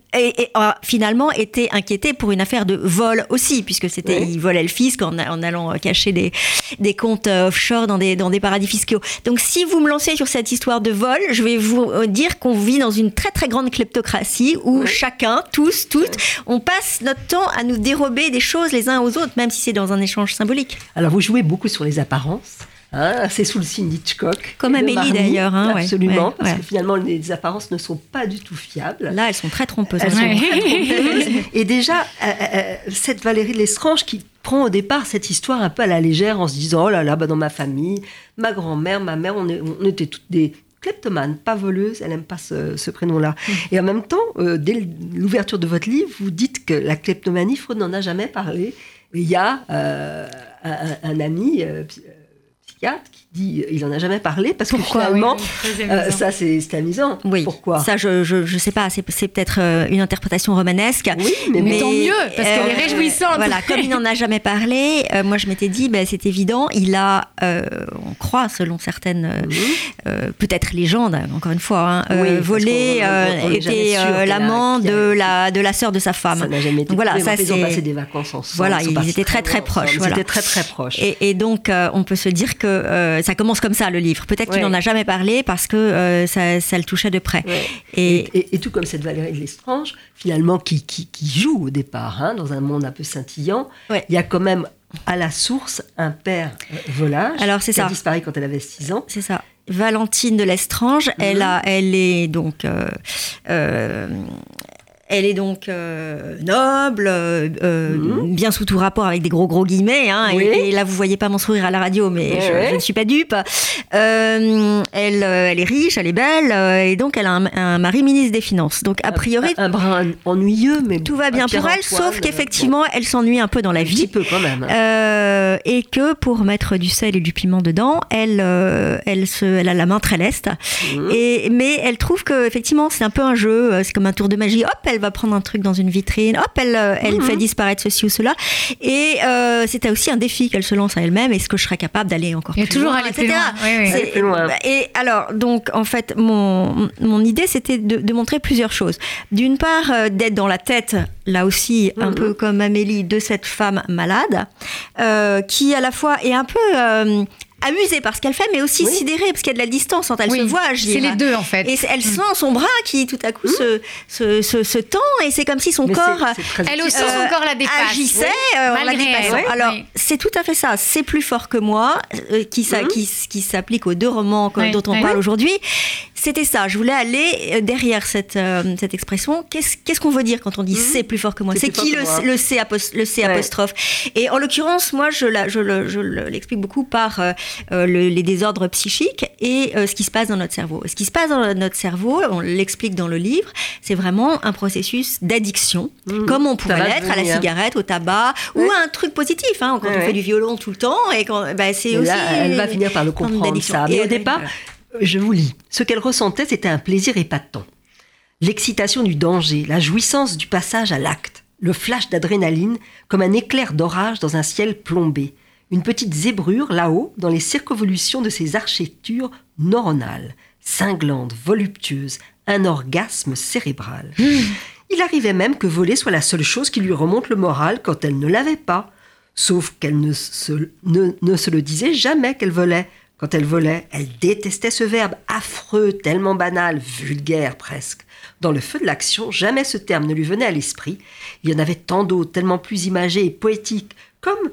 a finalement été inquiété pour une affaire de vol aussi, puisque c'était il volait le fisc en, en allant cacher des, des comptes euh, offshore dans des, dans des paradis fiscaux. Donc si vous me lancez sur cette histoire de vol, je vais vous euh, dire qu'on vit dans une très très grande kleptocratie où chacun, tous, toutes, on passe notre temps à nous dérober des choses les uns aux autres, même si c'est dans un échange symbolique. Alors, vous jouez beaucoup sur les apparences. Hein, c'est sous le signe d'Hitchcock. Comme Amélie, d'ailleurs, hein, absolument. ouais, parce ouais. que finalement, les apparences ne sont pas du tout fiables. Là, elles sont très trompeuses. Elles sont Ouais. très (laughs) trompeuses. Et déjà, euh, euh, cette Valérie de Lestrange qui prend au départ cette histoire un peu à la légère en se disant Oh là là, bah, dans ma famille, ma grand-mère, ma mère, on, est- on était toutes des kleptomanes, pas voleuses, elle n'aime pas ce, ce prénom-là. Et en même temps, euh, dès l'ouverture de votre livre, vous dites que la kleptomanie, Freud n'en a jamais parlé. Il y a euh, un, un- un ami euh, psy- euh, psychiatre qui dit il en a jamais parlé parce Pourquoi que finalement, oui, euh, ça c'est c'est amusant. Oui, Pourquoi? Ça, je, je, je sais pas, c'est, c'est peut-être euh, une interprétation romanesque. Oui, mais, Mais tant mieux, parce qu'elle est euh, réjouissante. Voilà, comme il n'en a jamais parlé, euh, moi je m'étais dit, ben, c'est évident, il a, euh, on croit selon certaines, peut-être légendes, encore une fois, hein, Oui, volé, on- euh, on était euh, l'amant de la, de la sœur de sa femme. Ça n'a jamais été Donc voilà, ça, ils ont c'est- passé des vacances ensemble. Voilà, ils étaient très, très proches. Ils étaient très très proches. Et, donc, on peut se dire que euh, ça commence comme ça, le livre. Peut-être qu'il n'en a jamais parlé parce que euh, ça, ça le touchait de près. Ouais. Et, Et, et- et tout comme cette Valérie de Lestrange, finalement, qui, qui, qui joue au départ, hein, dans un monde un peu scintillant, Ouais. il y a quand même à la source un père volage Alors, c'est qui a ça. disparu quand elle avait 6 ans. C'est ça. Valentine de Lestrange, elle, a, elle est donc. euh, euh, Elle est donc euh, noble, euh, euh, Mhm. bien sous tout rapport avec des gros gros guillemets. hein, et- Oui. et, là, vous voyez pas mon sourire à la radio, mais Ouais, je, ne suis pas dupe. Euh, elle, elle est riche, elle est belle, et donc elle a un, un mari ministre des Finances. Donc a priori, un, un brin ennuyeux, mais tout va bien pour elle, sauf qu'effectivement, elle s'ennuie un peu dans la un petit vie. peu quand même. hein. Et que pour mettre du sel et du piment dedans, elle, elle, se, elle a la main très leste. Mhm. Et, mais elle trouve que effectivement c'est un peu un jeu, c'est comme un tour de magie. Hop, elle va prendre un truc dans une vitrine. Hop, elle, euh, elle Mhm. fait disparaître ceci ou cela. Et euh, c'était aussi un défi qu'elle se lance à elle-même. Est-ce que je serais capable d'aller encore Il y a plus toujours loin, aller plus etc. loin. Oui, oui. C'est- Aller plus loin. Et alors, donc, en fait, mon, mon idée, c'était de, de montrer plusieurs choses. D'une part, euh, d'être dans la tête, là aussi, un Mhm. peu comme Amélie, de cette femme malade, euh, qui à la fois est un peu amusée par ce qu'elle fait, mais aussi Oui. sidérée, parce qu'il y a de la distance quand elle Oui, se voit agir. C'est les deux en fait. Et elle sent son bras qui tout à coup se, se, se, se tend et c'est comme si son Mais corps c'est très Elle utile. aussi, son corps la dépasse. agissait euh, en la dépassant. elle, Alors oui. c'est tout à fait ça. C'est plus fort que moi euh, qui, ça- Mhm. qui, qui s'applique aux deux romans dont on oui. parle aujourd'hui. C'était ça. Je voulais aller euh, derrière cette, euh, cette expression. Qu'est-ce qu'on veut dire quand on dit Mhm. c'est plus fort que moi? C'est qui le, le C, apos- le C Ouais. apostrophe? Et en l'occurrence, moi, je, la- je le- je le- l'explique beaucoup par euh, le- les désordres psychiques et euh, ce qui se passe dans notre cerveau. Ce qui se passe dans notre cerveau, on l'explique dans le livre, c'est vraiment un processus d'addiction, Mhm. comme on pourrait l'être à la cigarette, au tabac, ou à un truc positif, hein, quand Ouais, on fait du violon tout le temps, et quand, bah, c'est aussi. là, elle va finir par le comprendre d'addiction. ça. Et au départ. Je vous lis. Ce qu'elle ressentait, c'était un plaisir épatant. L'excitation du danger, la jouissance du passage à l'acte, le flash d'adrénaline comme un éclair d'orage dans un ciel plombé, une petite zébrure là-haut dans les circonvolutions de ses architectures neuronales, cinglantes, voluptueuses, un orgasme cérébral. Il arrivait même que voler soit la seule chose qui lui remonte le moral quand elle ne l'avait pas. Sauf qu'elle ne se, ne, ne se le disait jamais qu'elle volait. Quand elle volait, elle détestait ce verbe affreux, tellement banal, vulgaire presque. Dans le feu de l'action, jamais ce terme ne lui venait à l'esprit. Il y en avait tant d'autres, tellement plus imagés et poétiques, comme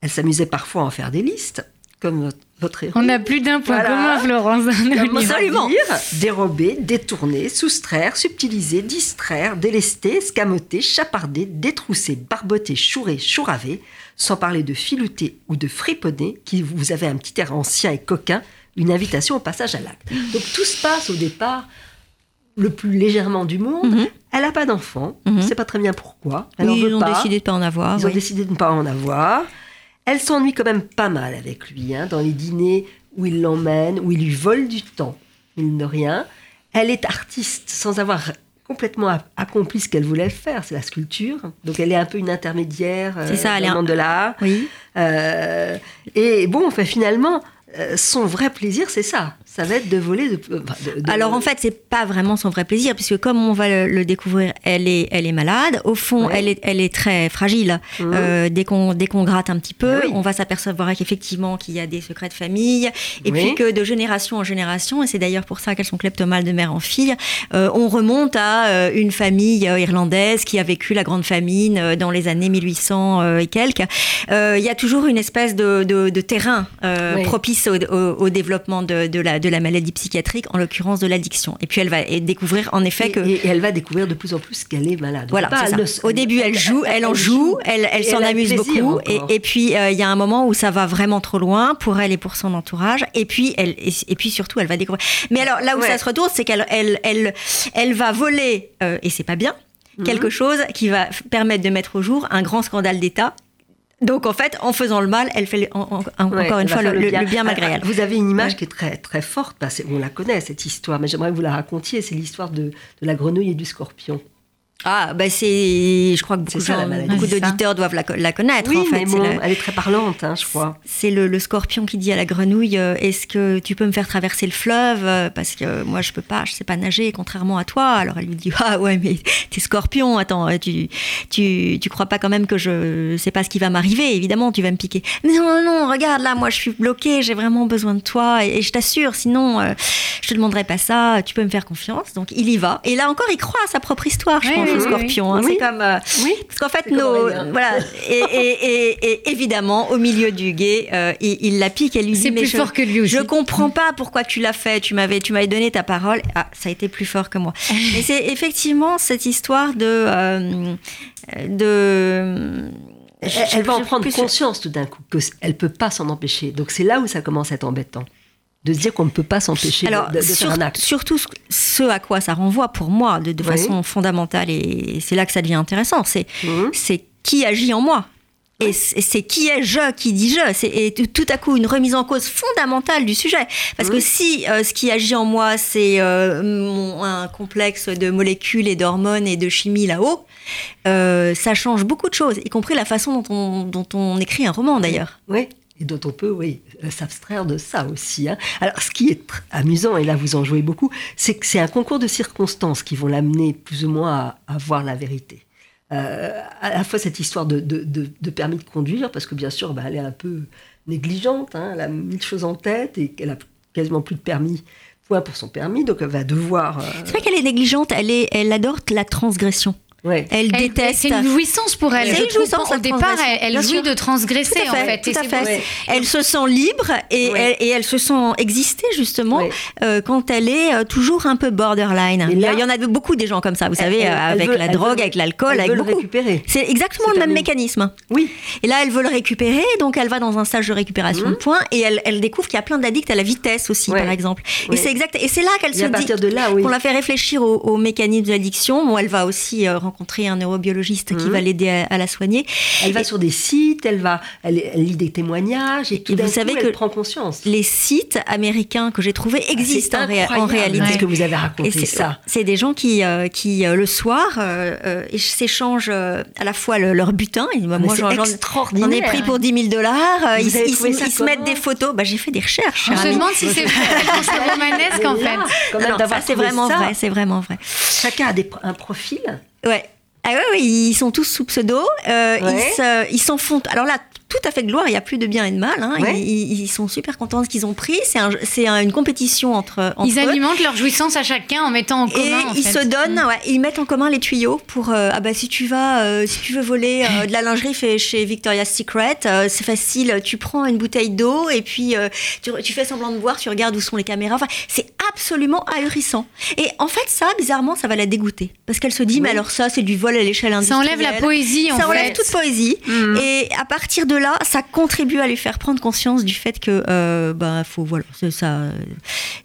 elle s'amusait parfois à en faire des listes, comme votre, votre héros. On a plus d'un point Voilà. commun, Florence. Absolument. Dérober, détourner, soustraire, subtiliser, distraire, délester, escamoter, chaparder, détrousser, barboter, chourer, chouraver, sans parler de filouter ou de friponner, qui vous avez un petit air ancien et coquin, une invitation au passage à l'acte. Donc tout se passe au départ le plus légèrement du monde. Mhm. Elle n'a pas d'enfant, on ne sait pas très bien pourquoi. Elle en Oui, veut ils ont pas. décidé de pas en avoir. Ils ont décidé de ne pas en avoir. Elle s'ennuie quand même pas mal avec lui, hein, dans les dîners où il l'emmène, où il lui vole du temps, il ne rien. Elle est artiste sans avoir complètement accompli ce qu'elle voulait faire, c'est la sculpture. Donc elle est un peu une intermédiaire euh, C'est ça, elle est un- de l'art. Oui. Euh, et bon, enfin, finalement, euh, son vrai plaisir, c'est ça. Ça va être de voler. De, euh, de- de- Alors en fait, c'est pas vraiment son vrai plaisir, puisque comme on va le, le découvrir, elle est, elle est malade. Au fond, Ouais. elle, est, elle est très fragile. Mhm. Euh, dès qu'on gratte un petit peu, Ah oui. on va s'apercevoir qu'effectivement qu'il y a des secrets de famille, et Oui. puis que de génération en génération, et c'est d'ailleurs pour ça qu'elles sont kleptomales de mère en fille, euh, on remonte à euh, une famille irlandaise qui a vécu la grande famine dans les années 1800 euh, et quelques. Il y a toujours une espèce de, terrain Oui. propice au, au- au développement de, de la, de la maladie psychiatrique, en l'occurrence de l'addiction. Et puis elle va découvrir en effet Et, que... et- elle va découvrir de plus en plus qu'elle est malade. Voilà, elle ça. Au début, elle joue, elle en joue, elle, elle s'en amuse beaucoup. Et, puis, euh, il y a un moment où ça va vraiment trop loin pour elle et pour son entourage. Et puis, elle, et, puis surtout, elle va découvrir. Mais alors, là où Ouais. ça se retourne, c'est qu'elle elle, elle, elle va voler, euh, et c'est pas bien, Mhm. quelque chose qui va permettre de mettre au jour un grand scandale d'État. Donc, en fait, en faisant le mal, elle fait le- en- en- Ouais, encore une fois le, bien malgré elle. Vous avez une image Ouais. qui est très, très forte, parce que on la connaît cette histoire, mais j'aimerais que vous la racontiez. C'est l'histoire de, de la grenouille et du scorpion. Ah, bah c'est. Je crois que beaucoup, ça, gens- beaucoup d'auditeurs doivent la, co- la connaître, oui, en fait. mais elle est très parlante, hein, je crois. C'est le, le scorpion qui dit à la grenouille euh, Est-ce que tu peux me faire traverser le fleuve? Euh, Parce que moi, je peux pas, je sais pas nager, contrairement à toi. Alors elle lui dit Ah ouais, mais t'es scorpion, attends, euh, tu, tu, tu crois pas quand même que je sais pas ce qui va m'arriver? Évidemment, tu vas me piquer. Mais non, non, non, regarde là, moi je suis bloquée, j'ai vraiment besoin de toi et, et je t'assure, sinon euh, je te demanderai pas ça, tu peux me faire confiance. Donc il y va. Et là encore, il croit à sa propre histoire, je Oui, pense. oui, Scorpion. hein. Oui. C'est comme. euh, Oui. Parce qu'en fait, nos, (laughs) voilà, et, et- et- et évidemment, au milieu du guet, euh, il, il la pique et lui dit C'est plus je, fort que lui aussi. Je comprends pas pourquoi tu l'as fait. Tu m'avais, tu m'avais donné ta parole. Ah, ça a été plus fort que moi. (laughs) Et c'est effectivement cette histoire de, euh, de. Elle, va en prendre plus- conscience tout d'un coup qu'elle ne peut pas s'en empêcher. Donc c'est là où ça commence à être embêtant. De se dire qu'on ne peut pas s'empêcher de- sur- faire un acte. surtout ce- ce à quoi ça renvoie pour moi de, de Oui. façon fondamentale, et c'est là que ça devient intéressant, c'est Mhm. qui agit en moi. Et c'est qui est je qui dit je. C'est et tout- à coup une remise en cause fondamentale du sujet. Parce que si euh, ce qui agit en moi, c'est euh, un complexe de molécules et d'hormones et de chimie là-haut, euh, ça change beaucoup de choses, y compris la façon dont on, dont on écrit un roman d'ailleurs. Oui, et dont on peut, oui, euh, s'abstraire de ça aussi. hein. Alors, ce qui est amusant, et là vous en jouez beaucoup, c'est que c'est un concours de circonstances qui vont l'amener plus ou moins à, voir la vérité. Euh, à la fois cette histoire de, permis de conduire, parce que bien sûr, bah, elle est un peu négligente, hein, elle a mille choses en tête et qu'elle a quasiment plus de permis, point pour son permis, donc elle va devoir. euh, C'est vrai qu'elle est négligente, elle adore la transgression. Ouais. Elle, Elle- déteste. C'est une jouissance pour elle. C'est je une jouissance, Au départ, elle, elle Bien jouit sûr. de transgresser Tout à fait, en fait. tout et à c'est fait. Ouais. Elle se sent libre et, Ouais. elle, et elle se sent exister justement Ouais. euh, quand elle est euh, toujours un peu borderline. Il y là- a- il y en a beaucoup des gens comme ça, vous savez, Elle- euh, elle avec veut- la drogue, veut- avec l'alcool, elle avec veut le beaucoup. récupérer. C'est exactement le même mécanisme. Oui, Et là, elle veut le récupérer, donc elle va dans un stage de récupération Mhm. de points et elle, découvre qu'il y a plein d'addicts à la vitesse aussi, par exemple. Et c'est exact. Et c'est là qu'elle se à dit. partir de là, oui. On l'a fait réfléchir au, au mécanisme de l'addiction. Bon, elle va aussi euh, rencontrer un neurobiologiste qui Mhm. va l'aider à, à la soigner. Elle va sur des sites, elle va, elle, elle lit des témoignages et, tout Et d'un vous coup, savez elle que prend conscience. Les sites américains que j'ai trouvés existent Ah, en, réa- en réalité. Ce que vous avez Et raconté c'est ça. C'est des gens qui, euh, qui euh, le soir, euh, euh, s'échangent euh, à la fois le- leur butin. Et moi, Mais moi, c'est j'en ai pris pour 10 000 dollars. euh, Ils, se mettent des photos. Bah, j'ai fait des recherches. On cher se ami. demande si c'est romanesque en fait. c'est vraiment ça. vrai. C'est vraiment vrai. Chacun a des, un profil. Ouais. Ah ouais, ouais, ils sont tous sous pseudo. euh, Ouais. Ils se- ils s'en font. Alors là, tout à fait de gloire. Il n'y a plus de bien et de mal. hein. Ouais. Ils, ils sont super contents de ce qu'ils ont pris. C'est un, c'est un- une compétition entre, entre Ils eux. alimentent leur jouissance à chacun en mettant en Et commun. en ils fait. se donnent, ouais, ils mettent en commun les tuyaux pour euh, ah bah si tu vas, euh, si tu veux voler euh, de la lingerie fait chez Victoria's Secret, euh, c'est facile. Tu prends une bouteille d'eau et puis euh, tu, tu fais semblant de boire, tu regardes où sont les caméras. Enfin, c'est absolument ahurissant. Et en fait, ça, bizarrement, ça va la dégoûter parce qu'elle se dit, mais alors ça, c'est du vol à l'échelle Ça industrielle. enlève la poésie en Ça fait. enlève toute poésie. Mm. Et à partir de là, ça contribue à lui faire prendre conscience du fait que, euh, bah, faut, voilà, ça,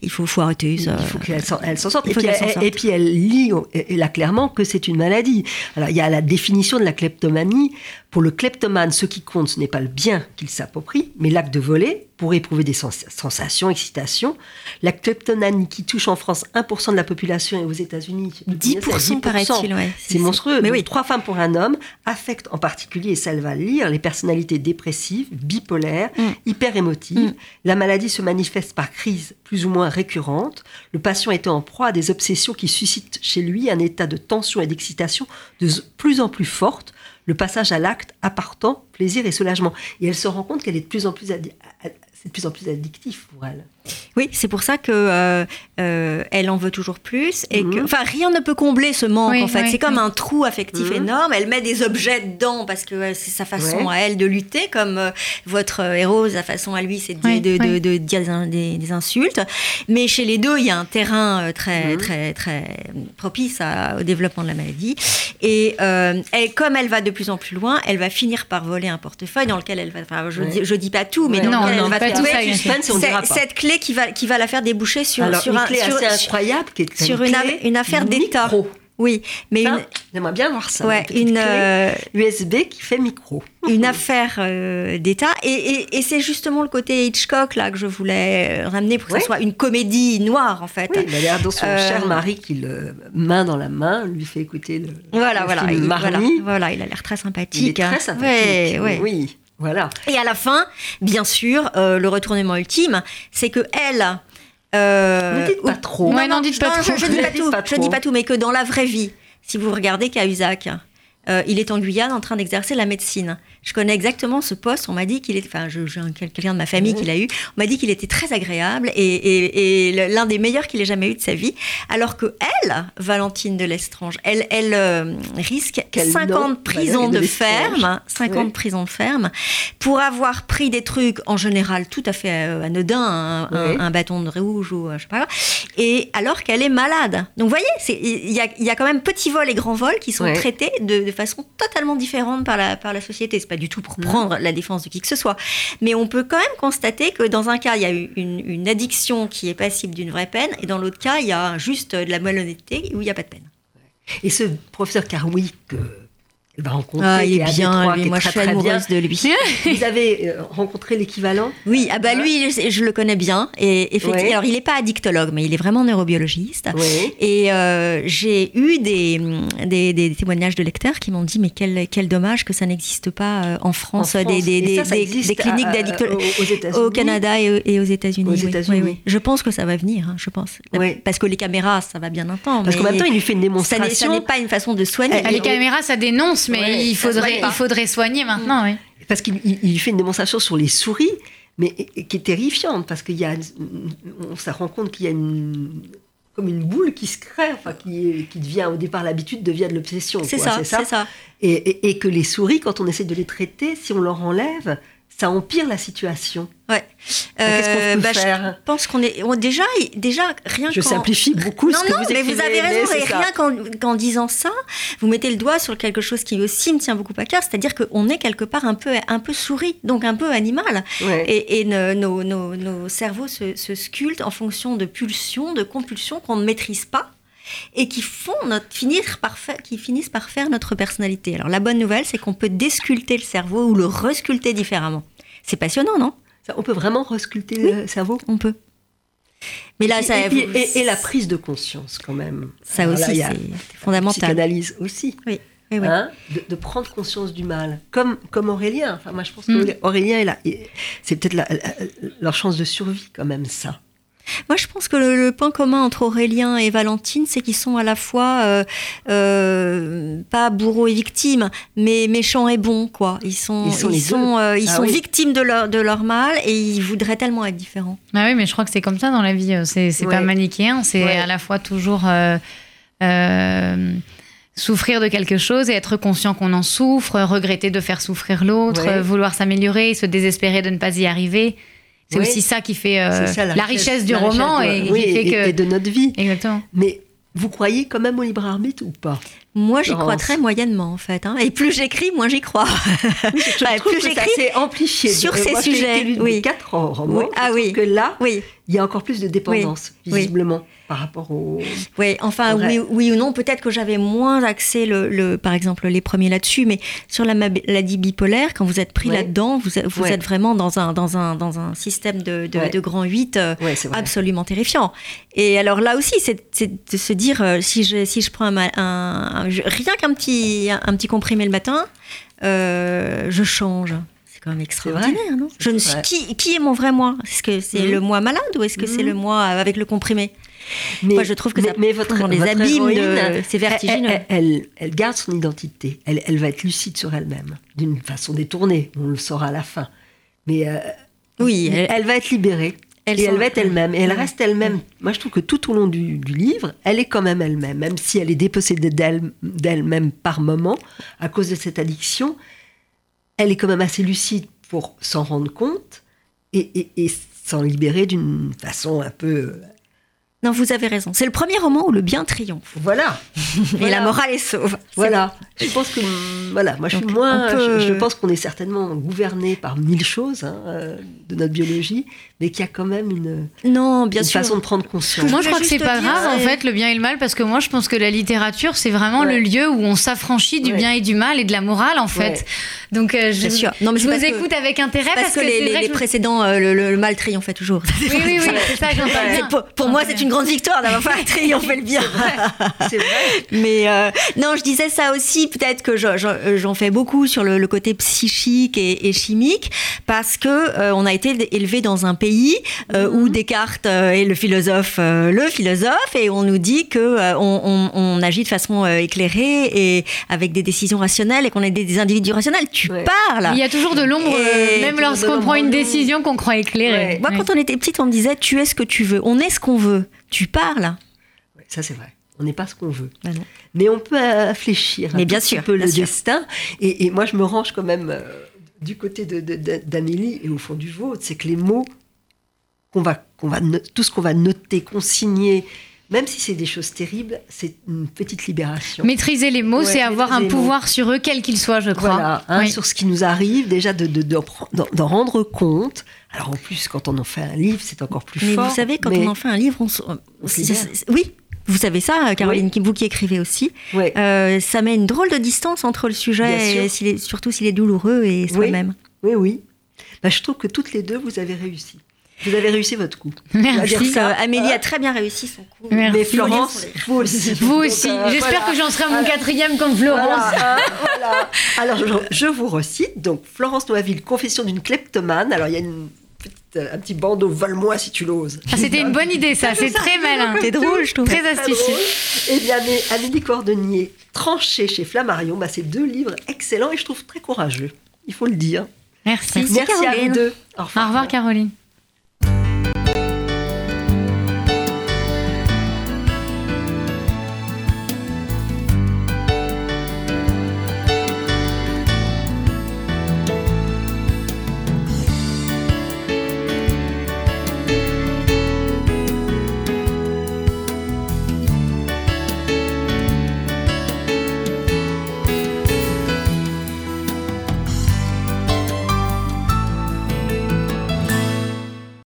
il faut, faut arrêter. Ça. Il faut qu'elle s'en, elle s'en sorte. Et puis, elle, sorte. et puis elle lit là clairement que c'est une maladie. Alors il y a la définition de la kleptomanie. Pour le kleptomane, ce qui compte, ce n'est pas le bien qu'il s'approprie, mais l'acte de voler pour éprouver des sens- sensations, excitations. La kleptomanie qui touche en France 1% de la population et aux États-Unis 10%, paraît-il, ouais. C'est monstrueux. Mais Donc, oui. Trois femmes pour un homme affectent en particulier, et ça elle va le lire, les personnalités dépressives, bipolaires, Mm. hyper émotives. Mm. La maladie se manifeste par crises plus ou moins récurrentes. Le patient était en proie à des obsessions qui suscitent chez lui un état de tension et d'excitation de plus en plus forte. Le passage à l'acte appartant plaisir et soulagement. Et elle se rend compte qu'elle est de plus en plus, c'est de plus en plus addictif pour elle. Oui, c'est pour ça que euh, euh, elle en veut toujours plus et que, Mhm. enfin, rien ne peut combler ce manque. Oui, en fait, oui, c'est comme oui. un trou affectif Mhm. énorme. Elle met des objets dedans parce que c'est sa façon Ouais. à elle de lutter, comme euh, votre héros, sa façon à lui, c'est de, Oui, de, de- oui. de dire des, in- des- des insultes. Mais chez les deux, il y a un terrain très, Mhm. très, très propice à- au développement de la maladie. Et elle, comme elle va de plus en plus loin, elle va finir par voler un portefeuille dans lequel elle va. Enfin, je, dis, je dis pas tout, mais dans Non, lequel non, elle va pas tout trouver ça, cette clé qui va, qui va la faire déboucher sur, Alors, sur une un- clé sur- assez incroyable qui est sur une, clé une affaire d'État. Oui, mais Ça, une, J'aimerais bien voir ça. ouais, une, clé euh, USB qui fait micro. une affaire euh, d'État. Et, et- et c'est justement le côté Hitchcock là que je voulais euh, ramener pour que Ouais. ce soit une comédie noire en fait. Oui, il a l'air dans son Euh, cher mari qui, le, main dans la main, lui fait écouter le, Voilà, le voilà, film il, voilà, voilà, il a l'air très sympathique. Il est très hein. sympathique. Ouais. Oui, voilà. Et à la fin, bien sûr, euh, le retournement ultime, c'est que elle. euh, Ne dites pas trop. Ouais, dites pas non, trop. Je, je dis (laughs) Ne pas dites tout. pas Je dis pas tout, mais que dans la vraie vie, si vous regardez Cahuzac, euh, il est en Guyane en train d'exercer la médecine. Je connais exactement ce poste. On m'a dit qu'il est, enfin, j'ai quelqu'un de ma famille qui l'a eu. On m'a dit qu'il était très agréable et, l'un des meilleurs qu'il ait jamais eu de sa vie. Alors que elle, Valentine de Lestrange, elle, elle euh, risque 50 prisons de, ferme, 50 prisons de ferme, pour avoir pris des trucs en général tout à fait euh, anodins, un, bâton de rouge ou je sais pas. Et alors qu'elle est malade. Donc vous voyez, il y a, y a, quand même petit vol et grand vol qui sont traités de de façon totalement différente par la, par la société. Pas du tout pour mmh. prendre la défense de qui que ce soit. Mais on peut quand même constater que dans un cas, il y a une, une addiction qui est passible d'une vraie peine, et dans l'autre cas, il y a juste de la malhonnêteté où il n'y a pas de peine. Et ce professeur Caroui que va rencontrer. Ah, il est bien, lui. Moi, je suis amoureuse de lui. (laughs) Vous avez euh, rencontré l'équivalent Oui, ah bah lui, je, le connais bien. Et effectivement, alors il n'est pas addictologue, mais il est vraiment neurobiologiste. Et euh, j'ai eu des, des, témoignages de lecteurs qui m'ont dit mais quel, quel dommage que ça n'existe pas euh, en France, des, des, des, cliniques d'addictologie au, Canada et, aux États-Unis. Oui, Je pense que ça va venir, hein, je pense. Parce que les caméras, ça va bien un temps. Parce qu'en même temps, il lui fait une démonstration. Ça n'est pas une façon de soigner. Les caméras, ça dénonce mais il, faudrait, il faudrait soigner maintenant, oui. Parce qu'il fait une démonstration sur les souris, mais qui est terrifiante, parce qu'il y a, on se rend compte qu'il y a une, comme une boule qui se crée, enfin, qui, qui devient au départ l'habitude, devient de l'obsession. C'est ça, c'est ça. Et, et, que les souris, quand on essaie de les traiter, si on leur enlève, ça empire la situation. Ouais. Qu'est-ce qu'on peut euh, bah, faire Je pense qu'on est déjà, déjà rien. Je simplifie beaucoup non, ce que non, vous mais vous avez raison. Et rien qu'en disant ça, vous mettez le doigt sur quelque chose qui aussi me tient beaucoup à cœur, c'est-à-dire qu'on est quelque part un peu, un peu souris, donc un peu animal. Et, nos, nos, nos, cerveaux se, se sculptent en fonction de pulsions, de compulsions qu'on ne maîtrise pas et qui font notre, finir par qui finissent par faire notre personnalité. Alors la bonne nouvelle, c'est qu'on peut désculpter le cerveau ou le resculpter différemment. C'est passionnant, non? On peut vraiment resculpter le cerveau? On peut. Mais là, ça, et, la prise de conscience, quand même. Ça aussi, c'est fondamental. Psychanalyse aussi. Oui. Hein, de, prendre conscience du mal, comme, comme Aurélien. Enfin, moi, je pense mm. qu'Aurélien, c'est peut-être leur chance de survie, quand même, ça. Moi, je pense que le, point commun entre Aurélien et Valentine, c'est qu'ils sont à la fois euh, euh, pas bourreaux et victimes, mais méchants et bons, quoi. Ils sont, ils sont, ils sont, euh, ils ah sont victimes de leur, de leur mal et ils voudraient tellement être différents. Ah oui, mais je crois que c'est comme ça dans la vie. C'est pas manichéen, c'est à la fois toujours souffrir de quelque chose et être conscient qu'on en souffre, regretter de faire souffrir l'autre, vouloir s'améliorer, se désespérer de ne pas y arriver. C'est aussi ça qui fait euh, la, richesse, du roman et, de notre vie. Exactement. Mais vous croyez quand même au libre arbitre ou pas? Moi, j'y crois très moyennement, en fait. Hein. Et plus j'écris, moins j'y crois. (laughs) plus j'écris, amplifié sur ces sujets. Oui. Quatre romans. Ah oui. Que là, oui. il y a encore plus de dépendance, visiblement par rapport au. Oui, enfin, oui, oui, ou non. Peut-être que j'avais moins axé, le, par exemple, les premiers là-dessus, mais sur la maladie bipolaire, quand vous êtes pris là-dedans, vous, vous êtes vraiment dans un, dans un, dans un système de, de, grand 8 euh, absolument terrifiant. Et alors là aussi, c'est de se dire, euh, si, je, si je prends un, rien qu'un petit, un petit comprimé le matin, euh, je change quand même extraordinaire, non? Je ne suis, qui, qui, est mon vrai moi? Est-ce que c'est mmh. le moi malade ou est-ce que c'est mmh. le moi avec le comprimé? Mais, Moi, je trouve que ça mais votre, dans les abîmes c'est vertigineux. Elle, elle, garde son identité. Elle, elle va être lucide sur elle-même, d'une façon détournée. On le saura à la fin. Mais euh, oui, elle, va être libérée. Elle et elle va être elle-même. Et elle reste elle-même. Moi, je trouve que tout au long du, du, livre, elle est quand même elle-même. Même si elle est dépossédée d'elle-même par moment, à cause de cette addiction, elle est quand même assez lucide pour s'en rendre compte et, s'en libérer d'une façon un peu euh, non, vous avez raison. C'est le premier roman où le bien triomphe. Voilà. (laughs) Et la morale est sauve. Voilà. Je pense que voilà, moi je suis moins. Je, pense qu'on est certainement gouverné par mille choses hein, euh, de notre biologie, mais qu'il y a quand même une. Non, bien façon de prendre conscience. Moi, je crois que c'est pas grave en fait le bien et le mal parce que moi je pense que la littérature c'est vraiment le lieu où on s'affranchit du bien et du mal et de la morale en fait. Donc euh, je, Bien sûr. Non, mais je c'est vous que- écoute avec intérêt Parce, parce, que, les, les- vrai les je- précédents, euh, le, le- le mal triomphait toujours. Oui, oui, oui, c'est ça, pour, pour moi, c'est une grande victoire d'avoir fait un triompher le bien. C'est vrai. Mais euh, non, je disais ça aussi, peut-être que je- je- j'en fais beaucoup sur le, le côté psychique et, et chimique, parce que on a été élevé dans un pays euh, où Descartes euh, est le philosophe, euh, le philosophe, et on nous dit que euh, on, on- on agit de façon euh, éclairée et avec des décisions rationnelles et qu'on est des, des individus rationnels. Tu Ouais. parles. Il y a toujours de l'ombre, euh, même lorsqu'on prend une décision qu'on croit éclairée. Ouais. Moi, quand on était petite, on me disait tu es ce que tu veux. On est ce qu'on veut. Tu parles. Ça, c'est vrai. On n'est pas ce qu'on veut. Bah. Mais on peut réfléchir un Mais bien petit sûr, peu bien le sûr. destin. Et, et moi, je me range quand même euh, du côté de- de- de- d'Amélie et au fond du vôtre. C'est que les mots, qu'on va, qu'on va no- tout ce qu'on va noter, consigner, même si c'est des choses terribles, c'est une petite libération. Maîtriser les mots, Ouais, c'est avoir un mots. pouvoir sur eux, quels qu'ils soient, je crois. Voilà, hein, Oui. sur ce qui nous arrive, déjà de, de- d'en d'en rendre compte. Alors en plus, quand on en fait un livre, c'est encore plus Mais fort. vous savez, quand mais- on en fait un livre, on, se- On se c'est- libère. c'est- oui. Vous savez ça, Caroline, qui vous qui écrivez aussi. Euh, ça met une drôle de distance entre le sujet, et sûr. s'il est- surtout s'il est douloureux et soi-même. Oui, oui. Bah, je trouve que toutes les deux, vous avez réussi. Vous avez réussi votre coup. (laughs) Merci. ça. Euh, Amélie a très bien réussi son coup. Merci. Mais Florence, vous aussi. Vous aussi. euh, J'espère voilà. que j'en serai à mon quatrième comme Florence. Voilà, (laughs) voilà. Alors, je, je vous recite. Donc, Florence Noiville, confession d'une kleptomane. Alors, il y a une petite, euh, un petit bandeau, vole-moi si tu l'oses. Ah, C'était une bonne idée, ça. C'est très malin. C'est drôle, je trouve. Très astucieux. Et bien, mais Amélie Cordonnier, tranché chez Flammarion, bah, c'est deux livres excellents et je trouve très courageux. Il faut le dire. Merci. Merci, Merci à Caroline. vous deux. Au Au revoir, Caroline.